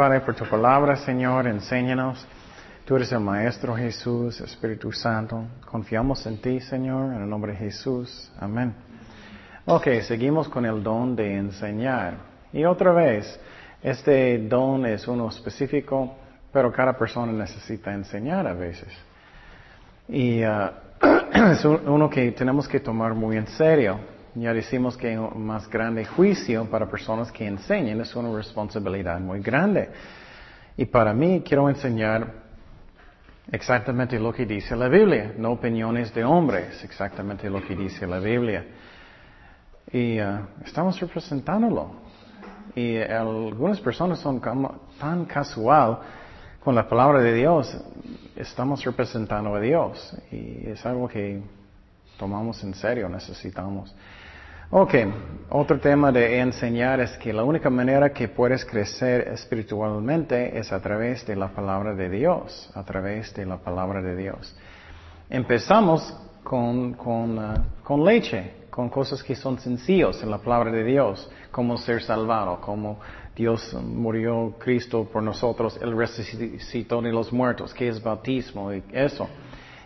Padre, por tu palabra, Señor. Enséñanos. Tú eres el Maestro Jesús, Espíritu Santo. Confiamos en ti, Señor, en el nombre de Jesús. Amén. Ok, seguimos con el don de enseñar. Y otra vez, este don es uno específico, pero cada persona necesita enseñar a veces. Y uh, es uno que tenemos que tomar muy en serio. Ya decimos que un más grande juicio para personas que enseñan es una responsabilidad muy grande. Y para mí quiero enseñar exactamente lo que dice la Biblia, no opiniones de hombres, exactamente lo que dice la Biblia. Y uh, estamos representándolo. Y algunas personas son tan casual con la palabra de Dios, estamos representando a Dios. Y es algo que tomamos en serio, necesitamos. Ok, otro tema de enseñar es que la única manera que puedes crecer espiritualmente es a través de la palabra de Dios, a través de la palabra de Dios. Empezamos con, con, uh, con leche, con cosas que son sencillos en la palabra de Dios, como ser salvado, como Dios murió Cristo por nosotros, Él resucitó de los muertos, que es bautismo y eso.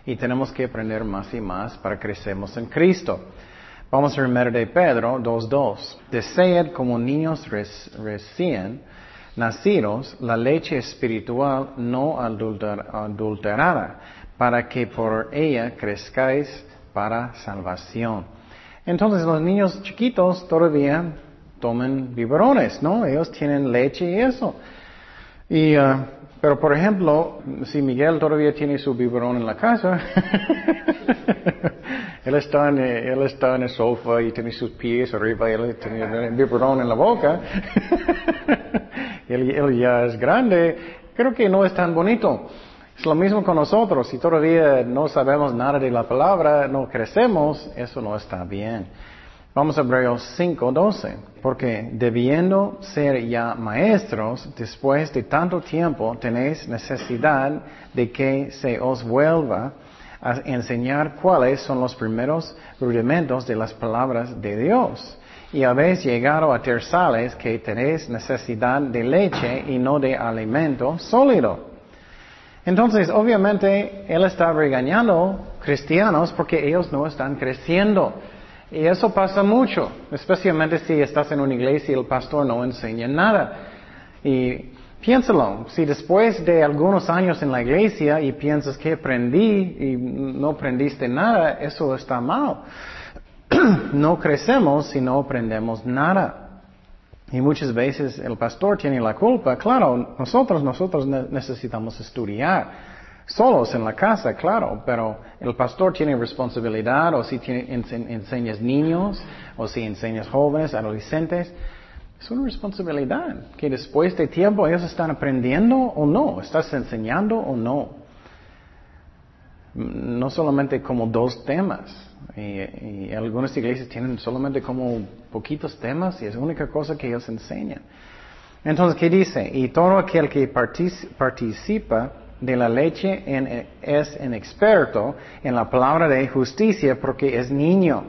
Y tenemos que aprender más y más para crecemos en Cristo. Vamos a de Pedro 2.2. Desead como niños recién nacidos la leche espiritual no adulterada, para que por ella crezcáis para salvación. Entonces los niños chiquitos todavía toman biberones, ¿no? Ellos tienen leche y eso. Y, uh, pero por ejemplo, si Miguel todavía tiene su biberón en la casa, él está en, él está en el sofá y tiene sus pies arriba y él tiene el biberón en la boca. él, él ya es grande. Creo que no es tan bonito. Es lo mismo con nosotros. Si todavía no sabemos nada de la palabra, no crecemos, eso no está bien. Vamos a Hebreos 5:12. Porque debiendo ser ya maestros, después de tanto tiempo tenéis necesidad de que se os vuelva a enseñar cuáles son los primeros rudimentos de las palabras de Dios. Y habéis llegado a tersales que tenéis necesidad de leche y no de alimento sólido entonces, obviamente, Él está regañando cristianos porque ellos no están creciendo. Y eso pasa mucho, especialmente si estás en una iglesia y el pastor no enseña nada. Y piénsalo, si después de algunos años en la iglesia y piensas que aprendí y no aprendiste nada, eso está mal. no crecemos si no aprendemos nada. Y muchas veces el pastor tiene la culpa. Claro, nosotros, nosotros necesitamos estudiar. Solos en la casa, claro, pero el pastor tiene responsabilidad, o si enseñas niños, o si enseñas jóvenes, adolescentes, es una responsabilidad, que después de tiempo ellos están aprendiendo o no, estás enseñando o no. No solamente como dos temas, y, algunas iglesias tienen solamente como poquitos temas y es la única cosa que ellos enseñan. Entonces, ¿qué dice? Y todo aquel que participa de la leche es un experto en la palabra de justicia porque es niño.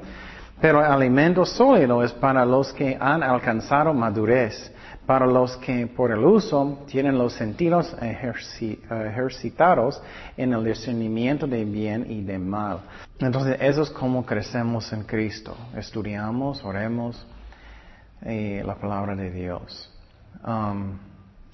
Pero el alimento sólido es para los que han alcanzado madurez para los que por el uso tienen los sentidos ejercitados en el discernimiento de bien y de mal. Entonces, eso es como crecemos en Cristo. Estudiamos, oremos eh, la palabra de Dios. Um,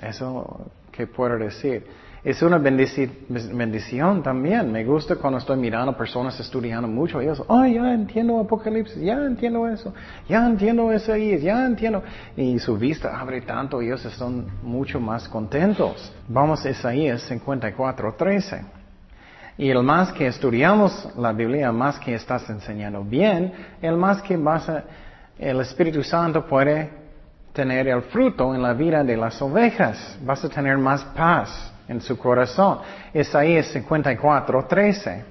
eso, ¿qué puedo decir? Es una bendición también. Me gusta cuando estoy mirando personas estudiando mucho. Ellos, oh, ya entiendo Apocalipsis, ya entiendo eso, ya entiendo ahí, ya entiendo. Y su vista abre tanto, ellos están mucho más contentos. Vamos a Isaías 54, 13. Y el más que estudiamos la Biblia, más que estás enseñando bien, el más que vas a, el Espíritu Santo puede tener el fruto en la vida de las ovejas. Vas a tener más paz en su corazón. Isaías 54, 13.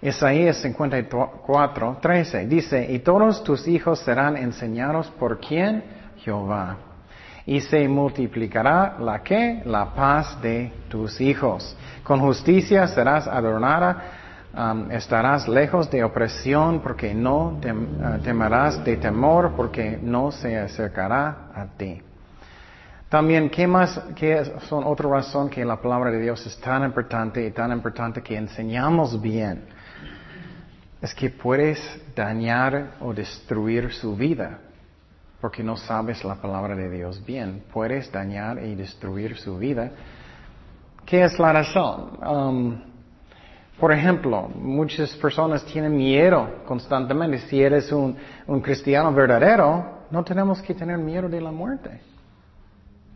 Isaías 54, 13 dice, y todos tus hijos serán enseñados por quién? Jehová. Y se multiplicará la que? La paz de tus hijos. Con justicia serás adornada, estarás lejos de opresión, porque no uh, temerás de temor, porque no se acercará a ti. También, ¿qué más, qué son otra razón que la palabra de Dios es tan importante y tan importante que enseñamos bien? Es que puedes dañar o destruir su vida porque no sabes la palabra de Dios bien. Puedes dañar y destruir su vida. ¿Qué es la razón? Um, por ejemplo, muchas personas tienen miedo constantemente. Si eres un, un cristiano verdadero, no tenemos que tener miedo de la muerte.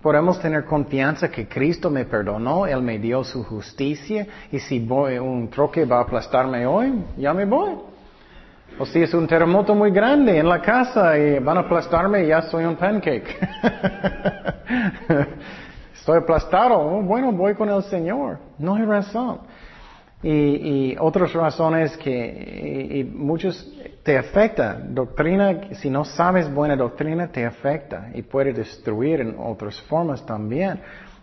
Podemos tener confianza que Cristo me perdonó, Él me dio su justicia y si voy, un troque va a aplastarme hoy, ya me voy. O si es un terremoto muy grande en la casa y van a aplastarme, ya soy un pancake. Estoy aplastado, oh, bueno, voy con el Señor. No hay razón. Y, otras razones que y, muchos te afecta. Doctrina, si no sabes buena doctrina, te afecta y puede destruir en otras formas también.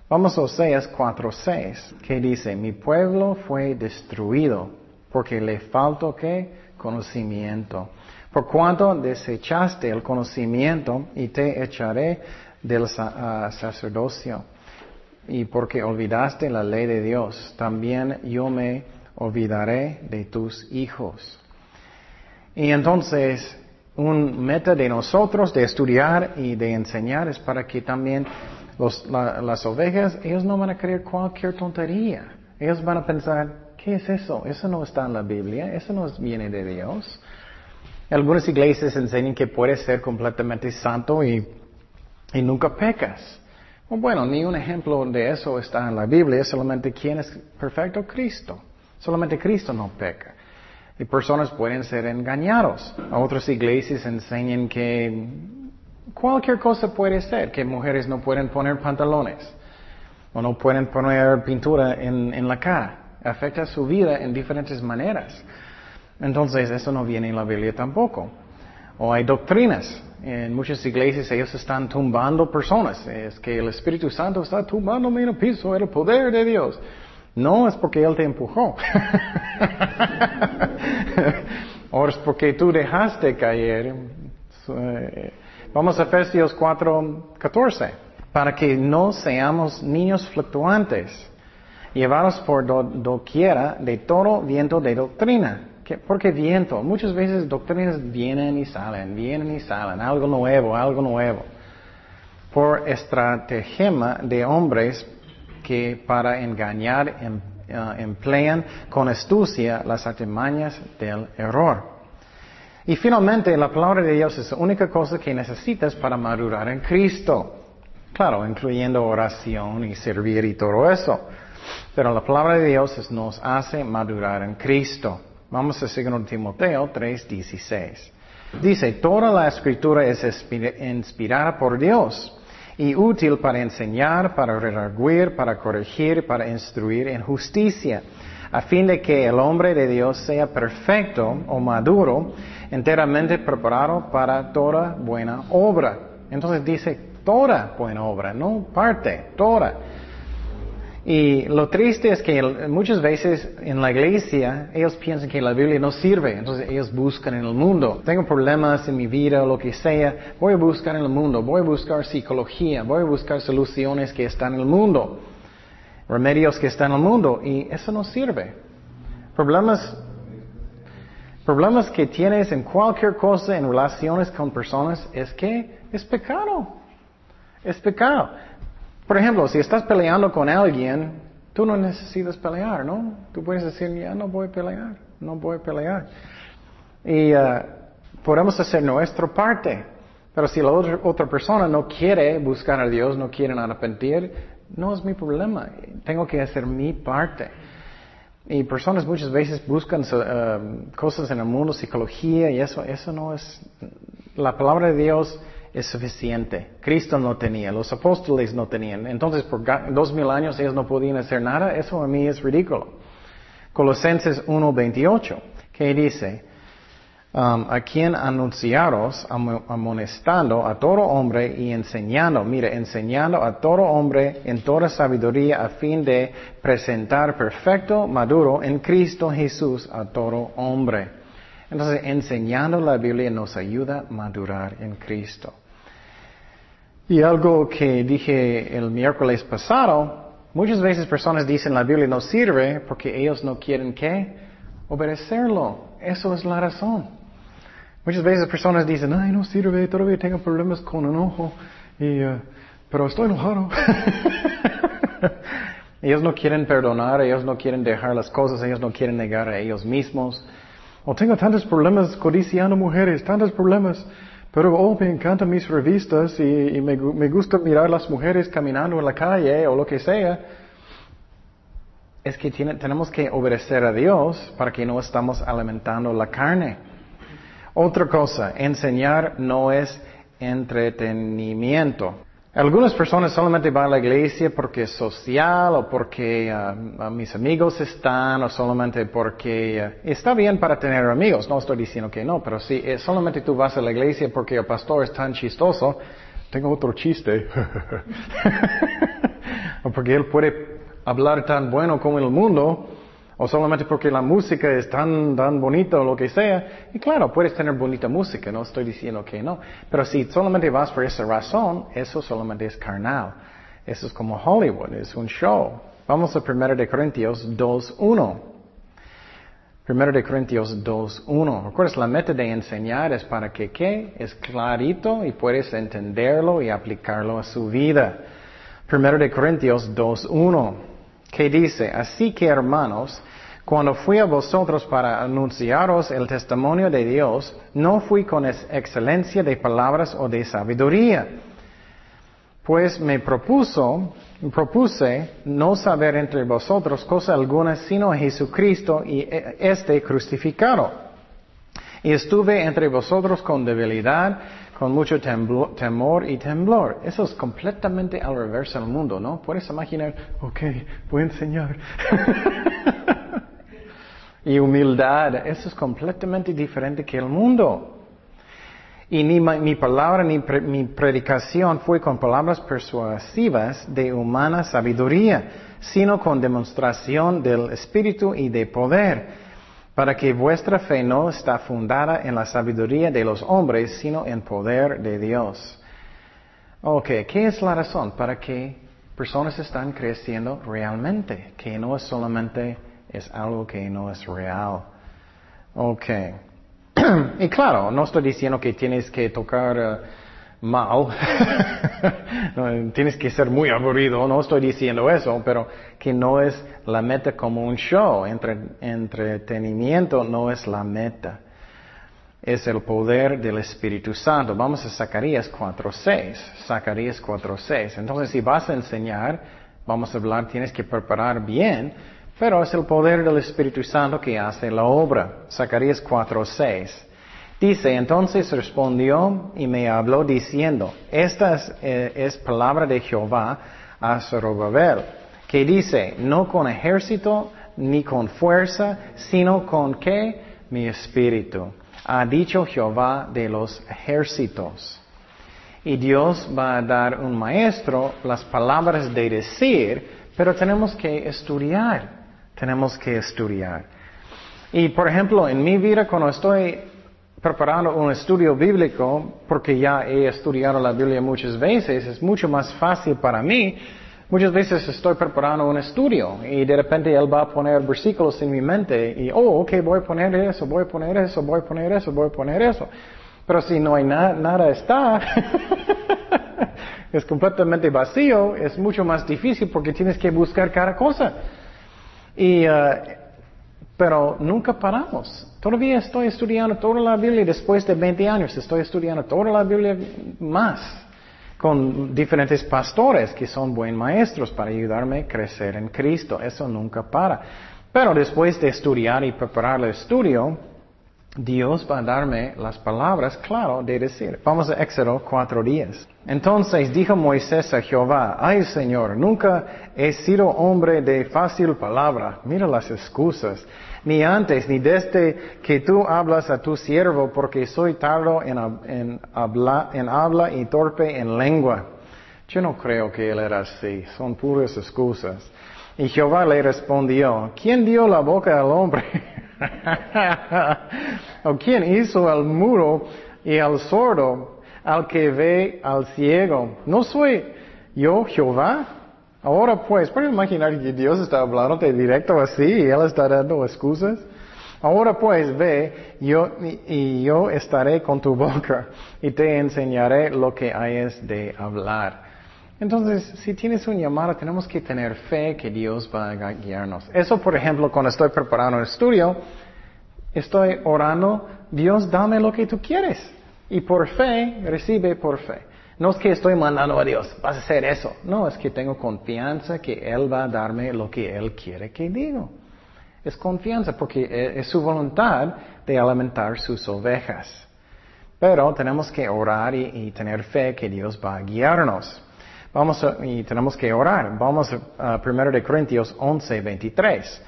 Vamos a Oseas 4.6, que dice, mi pueblo fue destruido porque le faltó qué? Conocimiento. Por cuanto desechaste el conocimiento y te echaré del ah, sacerdocio. Y porque olvidaste la ley de Dios, también yo me olvidaré de tus hijos. Y entonces, un meta de nosotros de estudiar y de enseñar es para que también las ovejas, ellos no van a creer cualquier tontería. Ellos van a pensar, ¿qué es eso? Eso no está en la Biblia, eso no viene de Dios. Algunas iglesias enseñan que puedes ser completamente santo y, y nunca pecas. Bueno, ni un ejemplo de eso está en la Biblia, solamente quién es perfecto, Cristo. Solamente Cristo no peca. Y personas pueden ser engañados. Otras iglesias enseñan que cualquier cosa puede ser, que mujeres no pueden poner pantalones o no pueden poner pintura en, en la cara. Afecta su vida en diferentes maneras. Entonces, eso no viene en la Biblia tampoco. O hay doctrinas en muchas iglesias ellos están tumbando personas. Es que el Espíritu Santo está tumbando en el piso, el poder de Dios. No es porque Él te empujó. o es porque tú dejaste caer. Eh, vamos a Efesios 4, 14. Para que no seamos niños fluctuantes, llevados por doquiera de todo viento de doctrina ¿Por qué viento? Muchas veces doctrinas vienen y salen, vienen y salen, algo nuevo, algo nuevo. Por estratagema de hombres que para engañar em, eh, emplean con astucia las artimañas del error. Y finalmente, la palabra de Dios es la única cosa que necesitas para madurar en Cristo. Claro, incluyendo oración y servir y todo eso. Pero la palabra de Dios nos hace madurar en Cristo. Vamos a seguir en Timoteo 3:16. Dice, toda la escritura es inspirada por Dios y útil para enseñar, para redarguir, para corregir, para instruir en justicia, a fin de que el hombre de Dios sea perfecto o maduro, enteramente preparado para toda buena obra. Entonces dice toda buena obra, no parte, toda. Y lo triste es que muchas veces en la iglesia ellos piensan que la Biblia no sirve, entonces ellos buscan en el mundo. Tengo problemas en mi vida lo que sea, voy a buscar en el mundo, voy a buscar psicología, voy a buscar soluciones que están en el mundo, remedios que están en el mundo y eso no sirve. Problemas, problemas que tienes en cualquier cosa en relaciones con personas es que es pecado. Es pecado. Por ejemplo, si estás peleando con alguien, tú no necesitas pelear, ¿no? Tú puedes decir, ya no voy a pelear, no voy a pelear. Y uh, podemos hacer nuestra parte. Pero si la otra, otra, persona no quiere buscar a Dios, no quiere arrepentir, no es mi problema. Tengo que hacer mi parte. Y personas muchas veces buscan uh, cosas en el mundo, psicología, y eso, eso no es. La palabra de Dios es suficiente. Cristo no tenía, los apóstoles no tenían. Entonces, por dos mil años ellos no podían hacer nada. Eso a mí es ridículo. Colosenses 1.28, que dice, um, a quien anunciaros, amonestando a todo hombre y enseñando, mire, enseñando a todo hombre en toda sabiduría a fin de presentar perfecto, maduro en Cristo Jesús a todo hombre. Entonces, enseñando la Biblia nos ayuda a madurar en Cristo. Y algo que dije el miércoles pasado, muchas veces personas dicen la Biblia no sirve porque ellos no quieren que obedecerlo. Eso es la razón. Muchas veces personas dicen, ay, no sirve, todavía tengo problemas con enojo, y, uh, pero estoy enojado. ellos no quieren perdonar, ellos no quieren dejar las cosas, ellos no quieren negar a ellos mismos. O tengo tantos problemas codiciando mujeres, tantos problemas. Pero oh, me encantan mis revistas y, me, gusta mirar las mujeres caminando en la calle o lo que sea. Es que tenemos que obedecer a Dios para que no estamos alimentando la carne. Otra cosa, enseñar no es entretenimiento. Algunas personas solamente van a la iglesia porque es social o porque uh, mis amigos están o solamente porque uh, está bien para tener amigos. No estoy diciendo que no, pero si solamente tú vas a la iglesia porque el pastor es tan chistoso, tengo otro chiste. o porque él puede hablar tan bueno como el mundo, o solamente porque la música es tan, tan bonita o lo que sea. Y claro, puedes tener bonita música, no estoy diciendo que no. Pero si solamente vas por esa razón, eso solamente es carnal. Eso es como Hollywood, es un show. Vamos a 1 de Corintios 2.1. 1 de Corintios 2.1. Recuerdas, la meta de enseñar es para que, ¿qué? Es clarito y puedes entenderlo y aplicarlo a su vida. 1 de Corintios 2.1. ¿Qué dice? Así que hermanos, cuando fui a vosotros para anunciaros el testimonio de Dios, no fui con excelencia de palabras o de sabiduría, pues me propuso, propuse no saber entre vosotros cosa alguna sino Jesucristo y este crucificado. Y estuve entre vosotros con debilidad, con mucho temor y temblor. Eso es completamente al reverso del mundo, ¿no? Puedes imaginar, ok, voy a enseñar. y humildad, eso es completamente diferente que el mundo. Y ni mi palabra ni mi predicación fue con palabras persuasivas de humana sabiduría, sino con demostración del Espíritu y de poder, para que vuestra fe no está fundada en la sabiduría de los hombres, sino en poder de Dios. Ok, ¿qué es la razón? Para que personas están creciendo realmente, que no es solamente es algo que no es real. Ok. y claro, no estoy diciendo que tienes que tocar eh, mal, tienes que ser muy aburrido, no estoy diciendo eso, pero que no es la meta como un show, Entre, entretenimiento no es la meta, es el poder del Espíritu Santo. Vamos a Zacarías 4.6, Zacarías 4.6. Entonces, si vas a enseñar, vamos a hablar, tienes que preparar bien, pero es el poder del Espíritu Santo que hace la obra. Zacarías 4:6. Dice, entonces respondió y me habló diciendo, esta es, eh, palabra de Jehová a Zorobabel, que dice, no con ejército ni con fuerza, sino con qué? Mi espíritu. Ha dicho Jehová de los ejércitos. Y Dios va a dar un maestro las palabras de decir, pero tenemos que estudiar. Tenemos que estudiar. Y por ejemplo, en mi vida cuando estoy preparando un estudio bíblico, porque ya he estudiado la Biblia muchas veces, es mucho más fácil para mí. Muchas veces estoy preparando un estudio y de repente Él va a poner versículos en mi mente y, oh, ok, voy a poner eso, voy a poner eso, voy a poner eso, voy a poner eso. Pero si no hay nada está, es completamente vacío, es mucho más difícil porque tienes que buscar cada cosa. Y, uh, pero nunca paramos. Todavía estoy estudiando toda la Biblia después de 20 años. Estoy estudiando toda la Biblia más con diferentes pastores que son buen maestros para ayudarme a crecer en Cristo. Eso nunca para. Pero después de estudiar y preparar el estudio, Dios va a darme las palabras, claro, de decir. Vamos a Éxodo cuatro días. Entonces dijo Moisés a Jehová, ay Señor, nunca he sido hombre de fácil palabra. Mira las excusas. Ni antes, ni desde que tú hablas a tu siervo, porque soy tardo en, en, habla, en habla y torpe en lengua. Yo no creo que él era así. Son puras excusas. Y Jehová le respondió, ¿quién dio la boca al hombre? ¿O quién hizo el muro y al sordo? al que ve al ciego. No soy yo Jehová. Ahora pues, ¿puedes imaginar que Dios está hablando de directo así y Él está dando excusas? Ahora pues ve, yo, y yo estaré con tu boca y te enseñaré lo que hayas de hablar. Entonces, si tienes un llamado, tenemos que tener fe que Dios va a guiarnos. Eso, por ejemplo, cuando estoy preparando el estudio, estoy orando, Dios dame lo que tú quieres. Y por fe, recibe por fe. No es que estoy mandando a Dios, vas a hacer eso. No, es que tengo confianza que Él va a darme lo que Él quiere que digo. Es confianza porque es su voluntad de alimentar sus ovejas. Pero tenemos que orar y, tener fe que Dios va a guiarnos. Vamos a, y tenemos que orar. Vamos a 1 de Corintios 11, 23.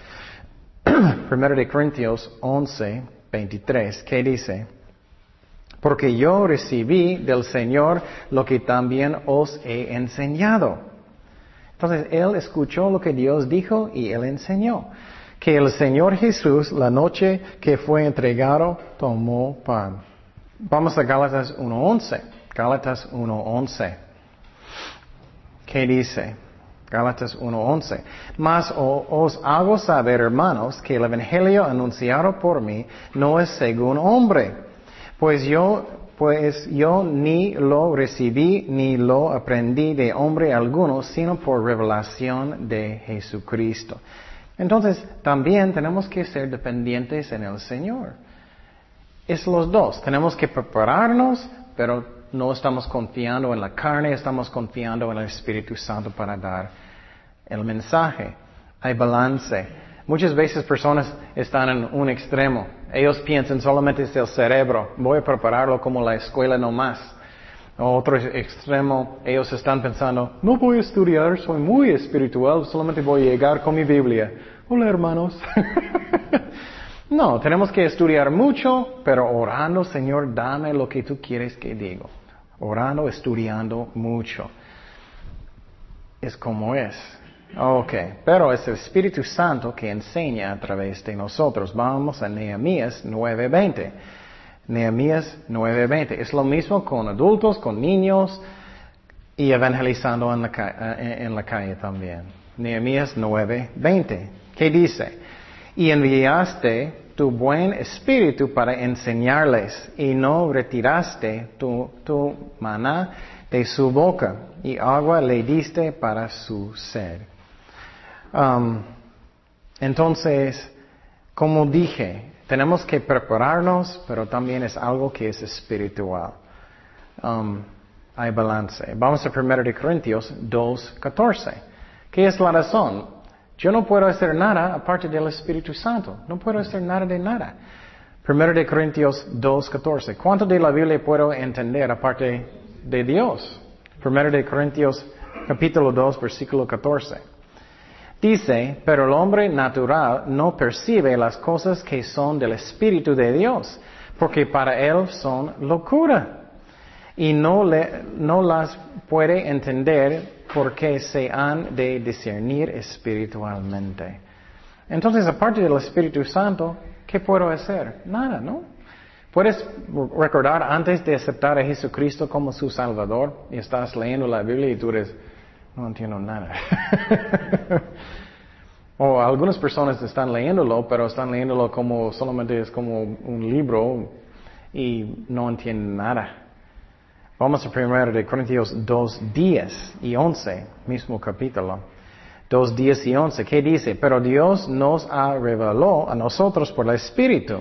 1 de Corintios 11, 23. ¿Qué dice? Porque yo recibí del Señor lo que también os he enseñado. Entonces, él escuchó lo que Dios dijo y él enseñó que el Señor Jesús, la noche que fue entregado, tomó pan. Vamos a Gálatas 1.11. Gálatas 1.11. ¿Qué dice? Gálatas 1.11. Mas os hago saber, hermanos, que el Evangelio anunciado por mí no es según hombre. Pues yo, pues yo ni lo recibí ni lo aprendí de hombre alguno, sino por revelación de Jesucristo. Entonces, también tenemos que ser dependientes en el Señor. Es los dos. Tenemos que prepararnos, pero no estamos confiando en la carne, estamos confiando en el Espíritu Santo para dar el mensaje. Hay balance. Muchas veces personas están en un extremo. Ellos piensan solamente es el cerebro. Voy a prepararlo como la escuela no más. Otro extremo, ellos están pensando, no voy a estudiar, soy muy espiritual, solamente voy a llegar con mi Biblia. Hola hermanos. no, tenemos que estudiar mucho, pero orando, Señor, dame lo que tú quieres que diga. Orando, estudiando mucho. Es como es. Ok, pero es el Espíritu Santo que enseña a través de nosotros. Vamos a Nehemías 9:20. Nehemías 9:20. Es lo mismo con adultos, con niños y evangelizando en la, eh, en la calle también. Nehemías 9:20. ¿Qué dice? Y enviaste tu buen espíritu para enseñarles y no retiraste tu, tu maná de su boca y agua le diste para su sed. Um, entonces, como dije, tenemos que prepararnos, pero también es algo que es espiritual. Um, hay balance. Vamos a 1 de Corintios 2.14. ¿Qué es la razón? Yo no puedo hacer nada aparte del Espíritu Santo. No puedo hacer nada de nada. 1 de Corintios 2.14. ¿Cuánto de la Biblia puedo entender aparte de Dios? 1 de Corintios capítulo 2 versículo 14. Dice, pero el hombre natural no percibe las cosas que son del Espíritu de Dios, porque para él son locura. Y no, le, no las puede entender porque se han de discernir espiritualmente. Entonces, aparte del Espíritu Santo, ¿qué puedo hacer? Nada, ¿no? Puedes recordar antes de aceptar a Jesucristo como su Salvador y estás leyendo la Biblia y tú eres, no entiendo nada. o algunas personas están leyéndolo, pero están leyéndolo como solamente es como un libro y no entienden nada. Vamos a 1 de Corintios 2, 10 y 11, mismo capítulo. 2, 10 y 11, ¿qué dice? Pero Dios nos ha revelado a nosotros por el Espíritu,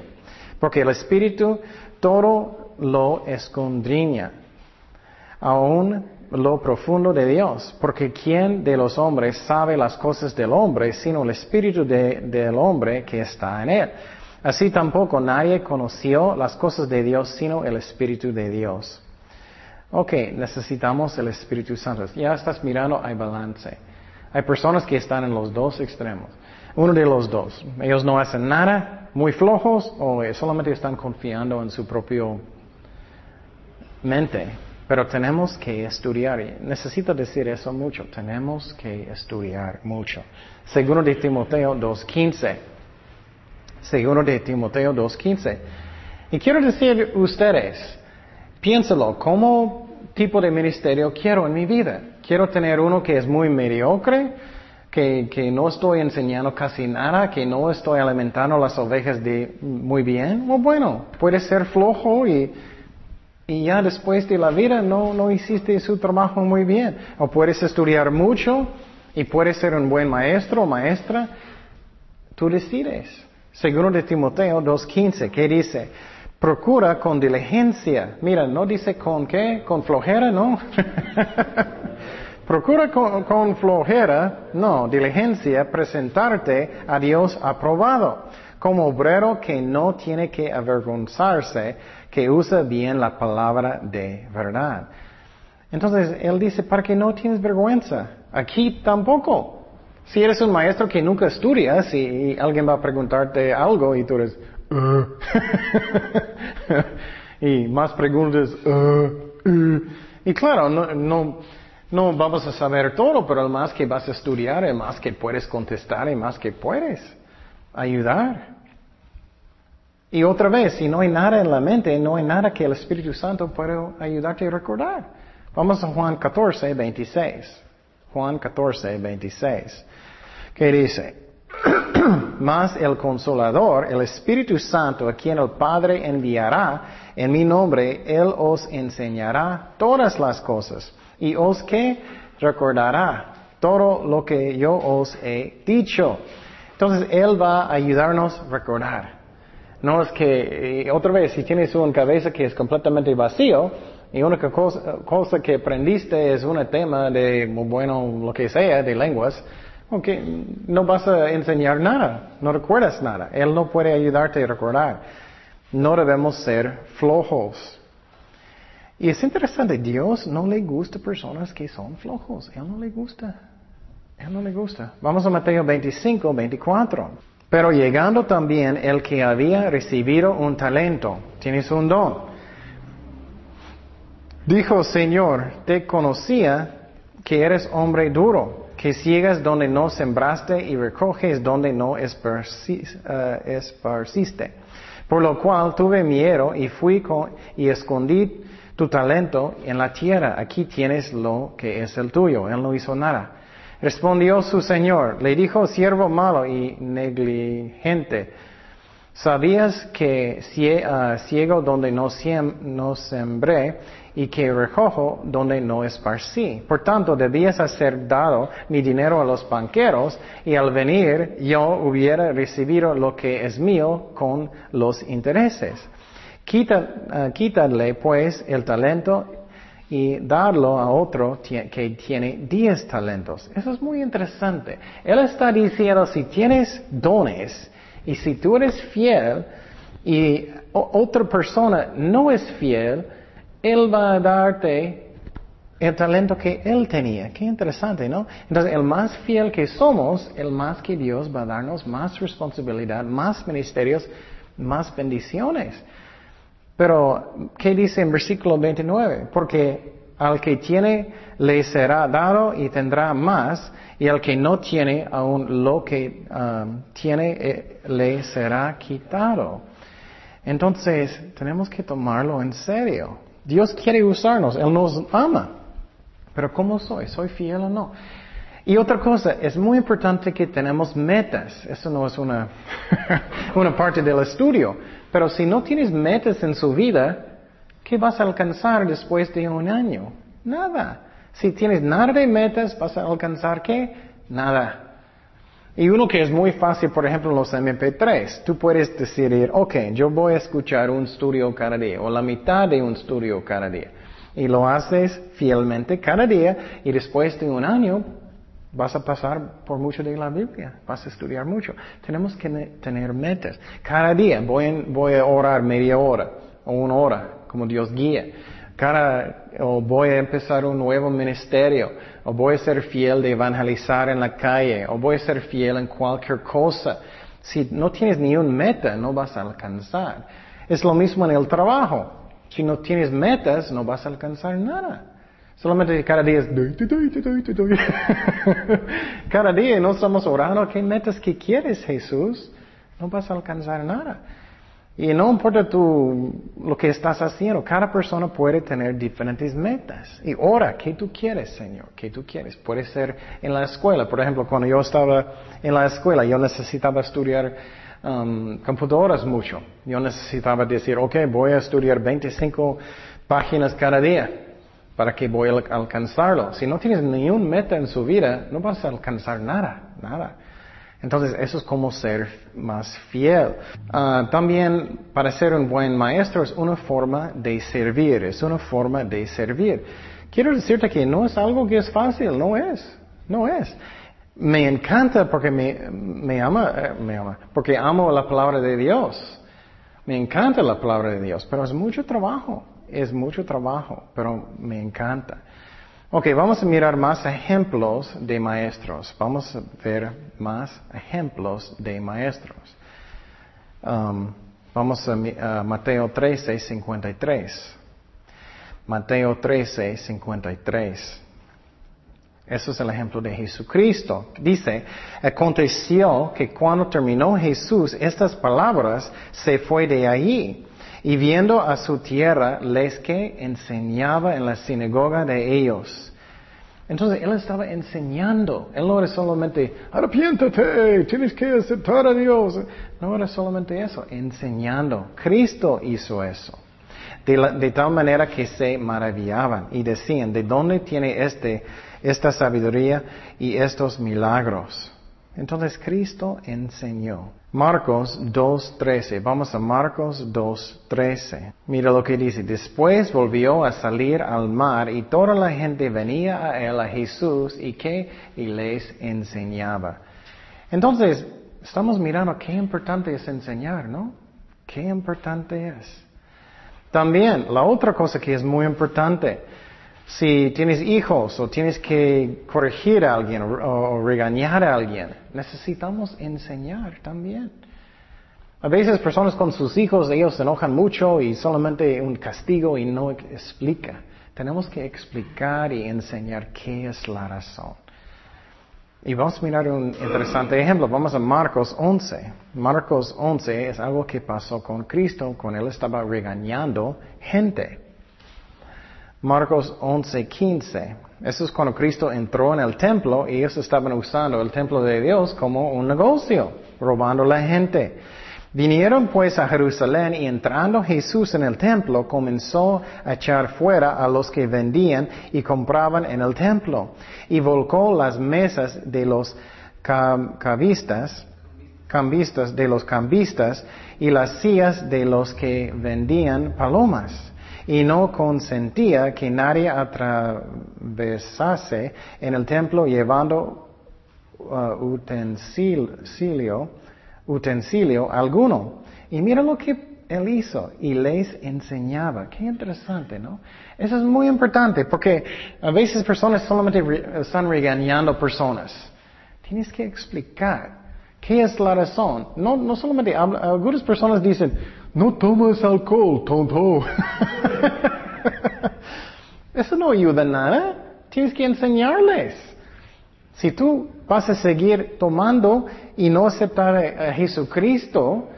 porque el Espíritu todo lo escondriña. Aún lo profundo de Dios, porque ¿quién de los hombres sabe las cosas del hombre sino el espíritu del hombre que está en él? Así tampoco nadie conoció las cosas de Dios sino el espíritu de Dios. Ok, necesitamos el Espíritu Santo. Ya estás mirando, hay balance. Hay personas que están en los dos extremos. Uno de los dos. Ellos no hacen nada, muy flojos, o solamente están confiando en su propio mente. Pero tenemos que estudiar. Necesito decir eso mucho. Tenemos que estudiar mucho. Segundo de Timoteo 2.15. Segundo de Timoteo 2.15. Y quiero decir ustedes, piénsalo, ¿cómo tipo de ministerio quiero en mi vida? ¿Quiero tener uno que es muy mediocre? Que, que, no estoy enseñando casi nada, que no estoy alimentando las ovejas de muy bien, o bueno, puede ser flojo y, y ya después de la vida no, no hiciste su trabajo muy bien. O puedes estudiar mucho y puedes ser un buen maestro o maestra. Tú decides. Segundo de Timoteo 2.15, ¿qué dice? Procura con diligencia. Mira, no dice con qué, con flojera, no. Procura con, flojera, no, diligencia, presentarte a Dios aprobado, como obrero que no tiene que avergonzarse, que usa bien la palabra de verdad. Entonces, él dice, para que no tienes vergüenza. Aquí tampoco. Si eres un maestro que nunca estudias y, alguien va a preguntarte algo y tú eres, uh". y más preguntas, uh, uh". y claro, no, no, vamos a saber todo, pero el más que vas a estudiar, el más que puedes contestar, el más que puedes ayudar. Y otra vez, si no hay nada en la mente, no hay nada que el Espíritu Santo pueda ayudarte a recordar. Vamos a Juan 14, 26. Juan 14, 26. ¿Qué dice? Mas el consolador, el Espíritu Santo, a quien el Padre enviará en mi nombre, Él os enseñará todas las cosas y os que recordará todo lo que yo os he dicho. Entonces Él va a ayudarnos a recordar. No es que, eh, otra vez, si tienes una cabeza que es completamente vacío, y una cosa, que aprendiste es un tema de, bueno, lo que sea, de lenguas, okay, no vas a enseñar nada, no recuerdas nada. Él no puede ayudarte a recordar. No debemos ser flojos. Y es interesante, Dios no le gusta personas que son flojos. Él no le gusta. Él no le gusta. Vamos a Mateo 25, 24. Pero llegando también el que había recibido un talento, tienes un don. Dijo, Señor, te conocía que eres hombre duro, que ciegas donde no sembraste y recoges donde no eh, esparciste. Por lo cual tuve miedo y fui y escondí tu talento en la tierra, aquí tienes lo que es el tuyo. Él no hizo nada. Respondió su señor, le dijo, siervo malo y negligente, ¿sabías que ah, ciego donde no, no sembré y que recojo donde no esparcí? Por tanto, debías hacer dado mi dinero a los banqueros y al venir yo hubiera recibido lo que es mío con los intereses. Quita, quítale pues el talento y darlo a otro que tiene diez talentos. Eso es muy interesante. Él está diciendo, si tienes dones y si tú eres fiel y otra persona no es fiel, Él va a darte el talento que Él tenía. Qué interesante, ¿no? Entonces, el más fiel que somos, el más que Dios va a darnos más responsabilidad, más ministerios, más bendiciones. Pero, ¿qué dice en versículo 29? Porque al que tiene le será dado y tendrá más, y al que no tiene, aún lo que um, tiene eh, le será quitado. Entonces, tenemos que tomarlo en serio. Dios quiere usarnos, Él nos ama. Pero ¿cómo soy? ¿Soy fiel o no? Y otra cosa, es muy importante que tenemos metas. Eso no es una, una parte del estudio. Pero si no tienes metas en su vida, ¿qué vas a alcanzar después de un año? Nada. Si tienes nada de metas, ¿vas a alcanzar qué? Nada. Y uno que es muy fácil, por ejemplo, los MP3, tú puedes decidir, ok, yo voy a escuchar un estudio cada día o la mitad de un estudio cada día. Y lo haces fielmente cada día y después de un año Vas a pasar por mucho de la Biblia, vas a estudiar mucho. Tenemos que tener metas. Cada día voy, voy a orar media hora o una hora, como Dios guía. Cada, o voy a empezar un nuevo ministerio, o voy a ser fiel de evangelizar en la calle, o voy a ser fiel en cualquier cosa. Si no tienes ni un meta, no vas a alcanzar. Es lo mismo en el trabajo. Si no tienes metas, no vas a alcanzar nada. Solamente cada día es... cada día no estamos orando. ¿Qué metas que quieres, Jesús? No vas a alcanzar nada. Y no importa tú lo que estás haciendo, cada persona puede tener diferentes metas. Y ahora, ¿qué tú quieres, Señor? ¿Qué tú quieres? Puede ser en la escuela. Por ejemplo, cuando yo estaba en la escuela, yo necesitaba estudiar um, computadoras mucho. Yo necesitaba decir, ok, voy a estudiar 25 páginas cada día para que voy a alcanzarlo. Si no tienes ni un meta en su vida, no vas a alcanzar nada, nada. Entonces, eso es como ser más fiel. Ah, también, para ser un buen maestro es una forma de servir, es una forma de servir. Quiero decirte que no es algo que es fácil, no es, no es. Me encanta porque me, ama, eh, me ama, porque amo la palabra de Dios. Me encanta la palabra de Dios, pero es mucho trabajo, es mucho trabajo, pero me encanta. Ok, vamos a mirar más ejemplos de maestros. Vamos a ver más ejemplos de maestros. Um, vamos a, Mateo 13, 53. Mateo 13, 53. Eso es el ejemplo de Jesucristo. Dice, aconteció que cuando terminó Jesús estas palabras, se fue de allí y viendo a su tierra, les que enseñaba en la sinagoga de ellos. Entonces él estaba enseñando. Él no era solamente, arrepiéntate, tienes que aceptar a Dios. No era solamente eso, enseñando. Cristo hizo eso. De, de, tal manera que se maravillaban y decían, ¿de dónde tiene este, esta sabiduría y estos milagros? Entonces Cristo enseñó. Marcos 2.13. Vamos a Marcos 2.13. Mira lo que dice. Después volvió a salir al mar y toda la gente venía a él, a Jesús, y que y les enseñaba. Entonces, estamos mirando qué importante es enseñar, ¿no? Qué importante es. También, la otra cosa que es muy importante, si tienes hijos o tienes que corregir a alguien o, regañar a alguien, necesitamos enseñar también. A veces personas con sus hijos, ellos se enojan mucho y solamente un castigo y no explica. Tenemos que explicar y enseñar qué es la razón. Y vamos a mirar un interesante ejemplo. Vamos a Marcos 11. Marcos 11 es algo que pasó con Cristo cuando Él estaba regañando gente. Marcos 11, 15. Eso es cuando Cristo entró en el templo y ellos estaban usando el templo de Dios como un negocio, robando la gente. Vinieron pues a Jerusalén y entrando Jesús en el templo comenzó a echar fuera a los que vendían y compraban en el templo y volcó las mesas de los cambistas, cambistas de los cambistas y las sillas de los que vendían palomas y no consentía que nadie atravesase en el templo llevando uh, utensilio, utensilio alguno. Y mira lo que él hizo y les enseñaba. Qué interesante, ¿no? Eso es muy importante porque a veces personas solamente están regañando personas. Tienes que explicar qué es la razón. No, no solamente algunas personas dicen, no tomes alcohol, tonto. Eso no ayuda nada. Tienes que enseñarles. Si tú vas a seguir tomando y no aceptar a Jesucristo,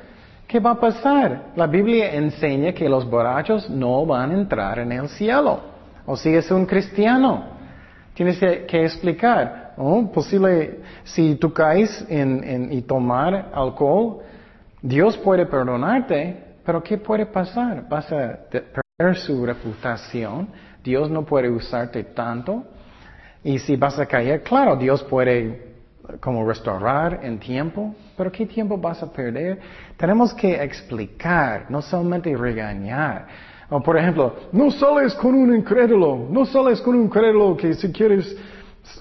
¿qué va a pasar? La Biblia enseña que los borrachos no van a entrar en el cielo. O si es un cristiano, tienes que, explicar. Oh, posible, si tú caes en, en, y tomar alcohol, Dios puede perdonarte, pero ¿qué puede pasar? Vas a perder su reputación, Dios no puede usarte tanto, y si vas a caer, claro, Dios puede como restaurar en tiempo, pero ¿qué tiempo vas a perder? Tenemos que explicar, no solamente regañar. Por ejemplo, no sales con un incrédulo, no sales con un incrédulo que si quieres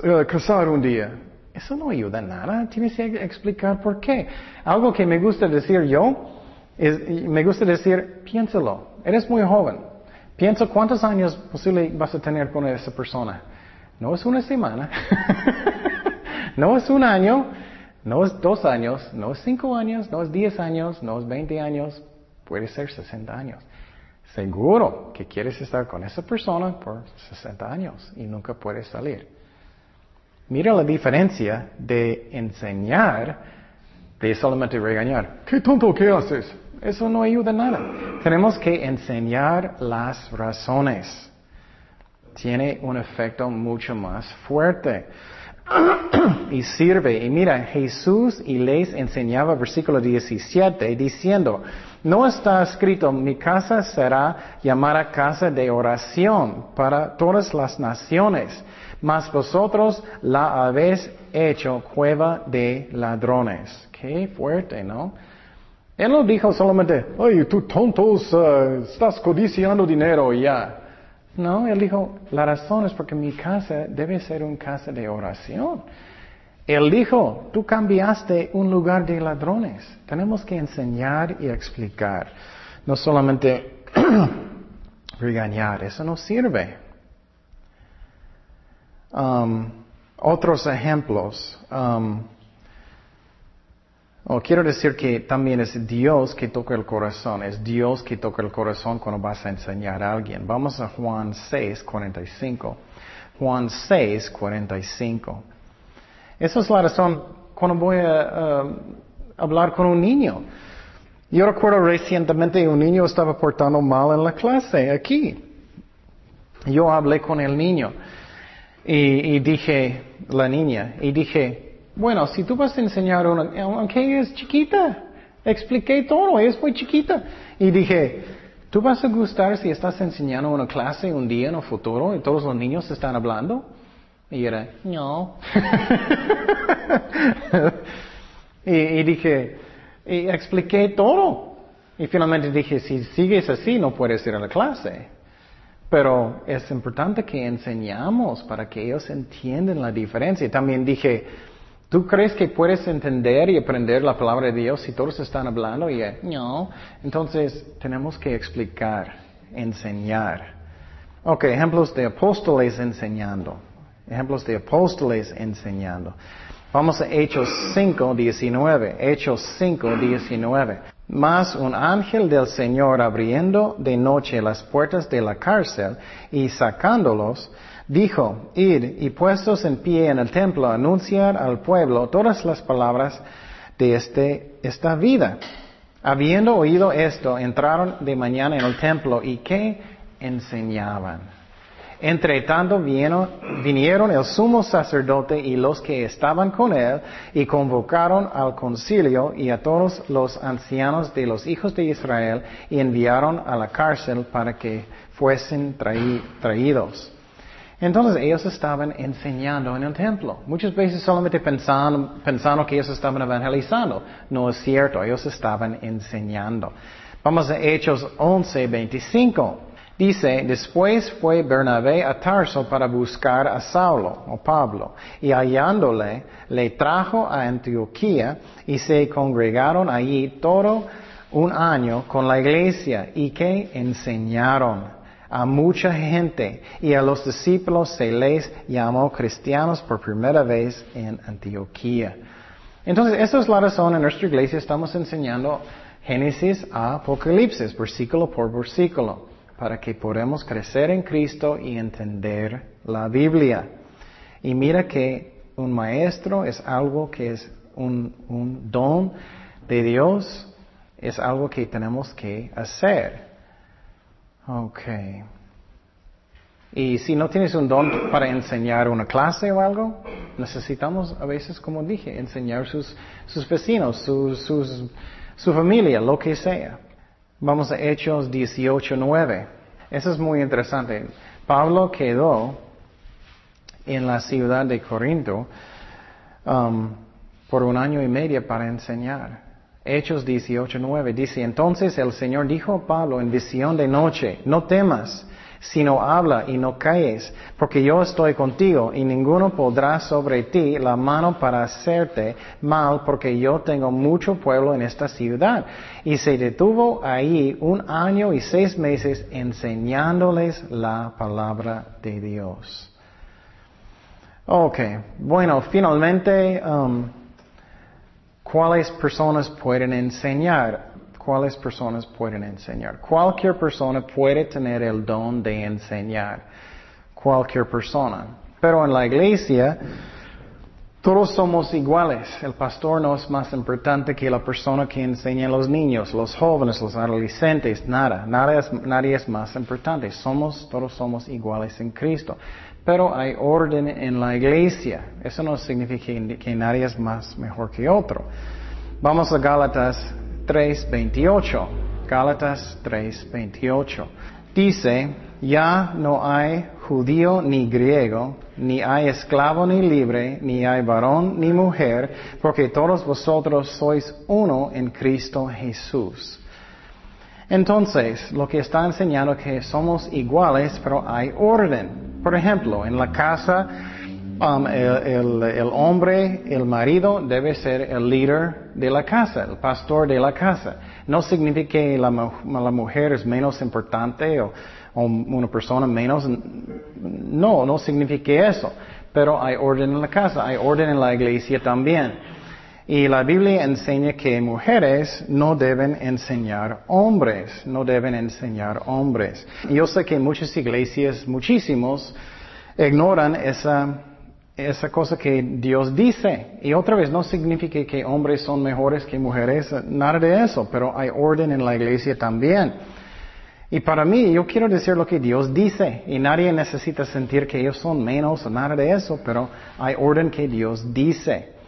eh, casar un día. Eso no ayuda nada, tienes que explicar por qué. Algo que me gusta decir yo, me gusta decir, piénsalo, eres muy joven, piensa cuántos años posible vas a tener con esa persona. No es una semana, no es un año, no es dos años, no es cinco años, no es diez años, no es veinte años, puede ser sesenta años. Seguro que quieres estar con esa persona por sesenta años y nunca puedes salir. Mira la diferencia de enseñar de solamente regañar. ¿Qué tonto que haces? eso no ayuda nada. Tenemos que enseñar las razones. Tiene un efecto mucho más fuerte. y sirve. Y mira, Jesús y les enseñaba versículo 17 diciendo, no está escrito, mi casa será llamada casa de oración para todas las naciones, mas vosotros la habéis hecho cueva de ladrones. Qué fuerte, ¿no? Él no dijo solamente, ay, tú tontos, uh, estás codiciando dinero ya. No, él dijo, la razón es porque mi casa debe ser una casa de oración. Él dijo, tú cambiaste un lugar de ladrones. Tenemos que enseñar y explicar. No solamente regañar, eso no sirve. Um, otros ejemplos. Um, o quiero decir que también es Dios que toca el corazón, es Dios que toca el corazón cuando vas a enseñar a alguien. Vamos a Juan 6, 45. Juan 6, 45. Esa es la razón cuando voy a hablar con un niño. Yo recuerdo recientemente un niño estaba portando mal en la clase aquí. Yo hablé con el niño y dije, la niña, y dije, bueno, si tú vas a enseñar a una, aunque es chiquita, expliqué todo, es muy chiquita. Y dije, ¿tú vas a gustar si estás enseñando una clase un día en el futuro y todos los niños están hablando? Y era, no. y, y, dije, y expliqué todo. Y finalmente dije, si sigues así no puedes ir a la clase. Pero es importante que enseñamos para que ellos entiendan la diferencia. También dije, ¿Tú crees que puedes entender y aprender la palabra de Dios si todos están hablando? Y no. Entonces tenemos que explicar, enseñar. Ok, ejemplos de apóstoles enseñando. Ejemplos de apóstoles enseñando. Vamos a Hechos 5, 19. Hechos 5, 19. Mas un ángel del Señor abriendo de noche las puertas de la cárcel y sacándolos, dijo, id y puestos en pie en el templo, anunciar al pueblo todas las palabras de este, esta vida. Habiendo oído esto, entraron de mañana en el templo y ¿qué enseñaban? Entre tanto vinieron el sumo sacerdote y los que estaban con él y convocaron al concilio y a todos los ancianos de los hijos de Israel y enviaron a la cárcel para que fuesen traídos. Entonces ellos estaban enseñando en el templo. Muchas veces solamente pensando, pensando que ellos estaban evangelizando. No es cierto, ellos estaban enseñando. Vamos a Hechos 11, 25. Dice, después fue Bernabé a Tarso para buscar a Saulo o Pablo, y hallándole, le trajo a Antioquía y se congregaron allí todo un año con la iglesia y que enseñaron a mucha gente y a los discípulos se les llamó cristianos por primera vez en Antioquía. Entonces, esa es la razón en nuestra iglesia estamos enseñando Génesis a Apocalipsis, versículo por versículo, para que podamos crecer en Cristo y entender la Biblia. Y mira que un maestro es algo que es un, un don de Dios, es algo que tenemos que hacer. Ok. Y si no tienes un don para enseñar una clase o algo, necesitamos a veces, como dije, enseñar sus, sus vecinos, sus, su familia, lo que sea. Vamos a Hechos 18.9. Eso es muy interesante. Pablo quedó en la ciudad de Corinto um, por un año y medio para enseñar. Hechos 18:9 dice, entonces el Señor dijo a Pablo en visión de noche, no temas, sino habla y no calles, porque yo estoy contigo y ninguno podrá sobre ti la mano para hacerte mal, porque yo tengo mucho pueblo en esta ciudad. Y se detuvo ahí un año y seis meses enseñándoles la palabra de Dios. Ok, bueno, finalmente... Um, ¿Cuáles personas pueden enseñar? ¿Cuáles personas pueden enseñar? Cualquier persona puede tener el don de enseñar. Cualquier persona. Pero en la iglesia Todos somos iguales. El pastor no es más importante que la persona que enseña a los niños, los jóvenes, los adolescentes, nada. Nada es, nadie es más importante. Somos, todos somos iguales en Cristo. Pero hay orden en la iglesia. Eso no significa que, nadie es más mejor que otro. Vamos a Gálatas 3.28. Gálatas 3.28. Dice, ya no hay judío ni griego, ni hay esclavo ni libre, ni hay varón ni mujer, porque todos vosotros sois uno en Cristo Jesús. Entonces, lo que está enseñando que somos iguales, pero hay orden. Por ejemplo, en la casa, um, el, hombre, el marido, debe ser el líder de la casa, el pastor de la casa. No significa que la, la mujer es menos importante o o una persona menos. No, no significa eso. Pero hay orden en la casa, hay orden en la iglesia también. Y la Biblia enseña que mujeres no deben enseñar hombres, no deben enseñar hombres. Yo sé que muchas iglesias, muchísimos, ignoran esa, esa cosa que Dios dice. Y otra vez, no significa que hombres son mejores que mujeres, nada de eso, pero hay orden en la iglesia también. Y para mí, yo quiero decir lo que Dios dice. Y nadie necesita sentir que ellos son menos o nada de eso, pero hay orden que Dios dice.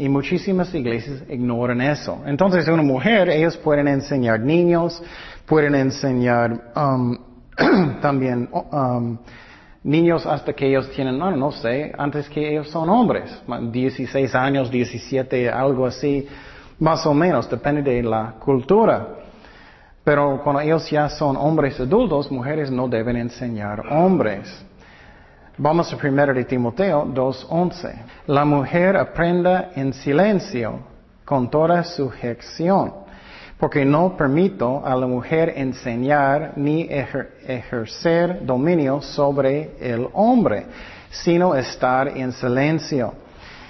Y muchísimas iglesias ignoran eso. Entonces, una mujer, ellos pueden enseñar niños, pueden enseñar um, también um, niños hasta que ellos tienen, no, no sé, antes que ellos son hombres, 16 años, 17, algo así, más o menos, depende de la cultura. Pero cuando ellos ya son hombres adultos, mujeres no deben enseñar hombres. Vamos a 1 de Timoteo 2.11. La mujer aprenda en silencio, con toda sujeción, porque no permito a la mujer enseñar ni ejercer dominio sobre el hombre, sino estar en silencio.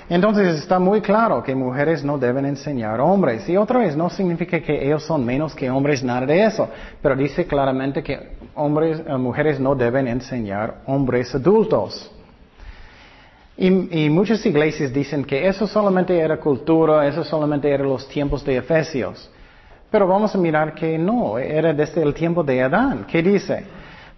Entonces está muy claro que mujeres no deben enseñar hombres. Y otra vez, no significa que ellos son menos que hombres, nada de eso. Pero dice claramente que hombres, eh, mujeres no deben enseñar hombres adultos. Y, y, muchas iglesias dicen que eso solamente era cultura, eso solamente eran los tiempos de Efesios. Pero vamos a mirar que no, era desde el tiempo de Adán. ¿Qué dice?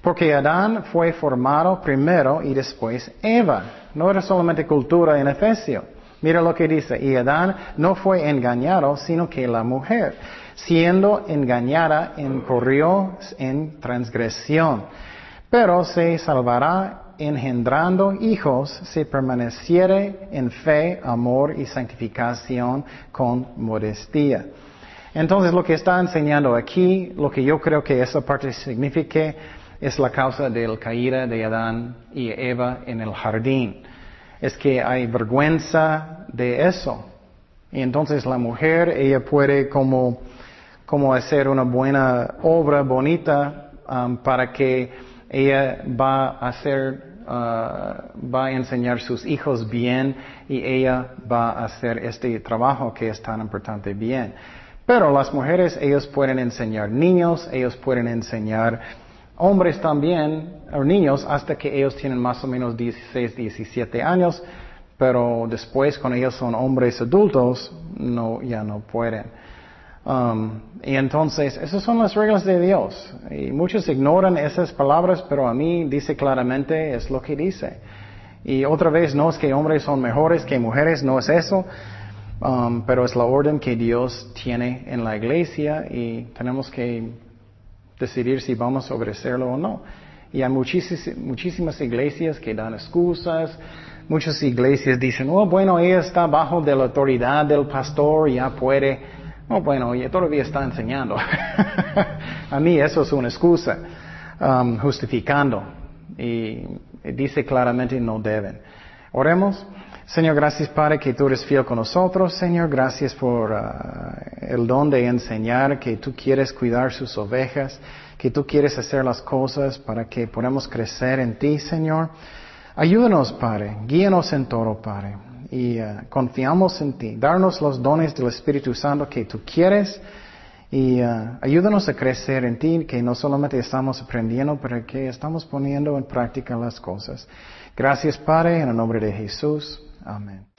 Porque Adán fue formado primero y después Eva. No era solamente cultura en Efesio. Mira lo que dice. Y Adán no fue engañado, sino que la mujer, siendo engañada, incorrió en transgresión. Pero se salvará engendrando hijos si permaneciere en fe, amor y santificación con modestia. Entonces lo que está enseñando aquí, lo que yo creo que esa parte significa, es la causa del caída de Adán y Eva en el jardín. Es que hay vergüenza de eso. Y entonces la mujer, ella puede como, como hacer una buena obra bonita um, para que ella va a hacer, uh, va a enseñar sus hijos bien y ella va a hacer este trabajo que es tan importante bien. Pero las mujeres, ellos pueden enseñar niños, ellos pueden enseñar hombres también, o niños, hasta que ellos tienen más o menos 16, 17 años, pero después cuando ellos son hombres adultos, no, ya no pueden. Um, y entonces, esas son las reglas de Dios. Y muchos ignoran esas palabras, pero a mí dice claramente es lo que dice. Y otra vez, no es que hombres son mejores que mujeres, no es eso, um, pero es la orden que Dios tiene en la iglesia y tenemos que decidir si vamos a obedecerlo o no. Y hay muchísimas, iglesias que dan excusas, muchas iglesias dicen, oh, bueno, ella está bajo de la autoridad del pastor, ya puede, oh, bueno, todavía está enseñando. a mí eso es una excusa, um, justificando. Y dice claramente no deben. Oremos. Señor, gracias Padre que tú eres fiel con nosotros. Señor, gracias por uh, el don de enseñar que tú quieres cuidar sus ovejas, que tú quieres hacer las cosas para que podamos crecer en ti, Señor. Ayúdanos, Padre. Guíanos en todo, Padre. Y uh, confiamos en ti. Darnos los dones del Espíritu Santo que tú quieres. Y uh, ayúdanos a crecer en ti, que no solamente estamos aprendiendo, pero que estamos poniendo en práctica las cosas. Gracias, Padre, en el nombre de Jesús. Amen.